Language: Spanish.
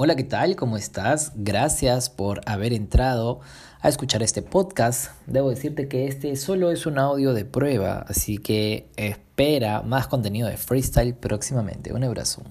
Hola, ¿qué tal? ¿Cómo estás? Gracias por haber entrado a escuchar este podcast. Debo decirte que este solo es un audio de prueba, así que espera más contenido de freestyle próximamente. Un abrazo.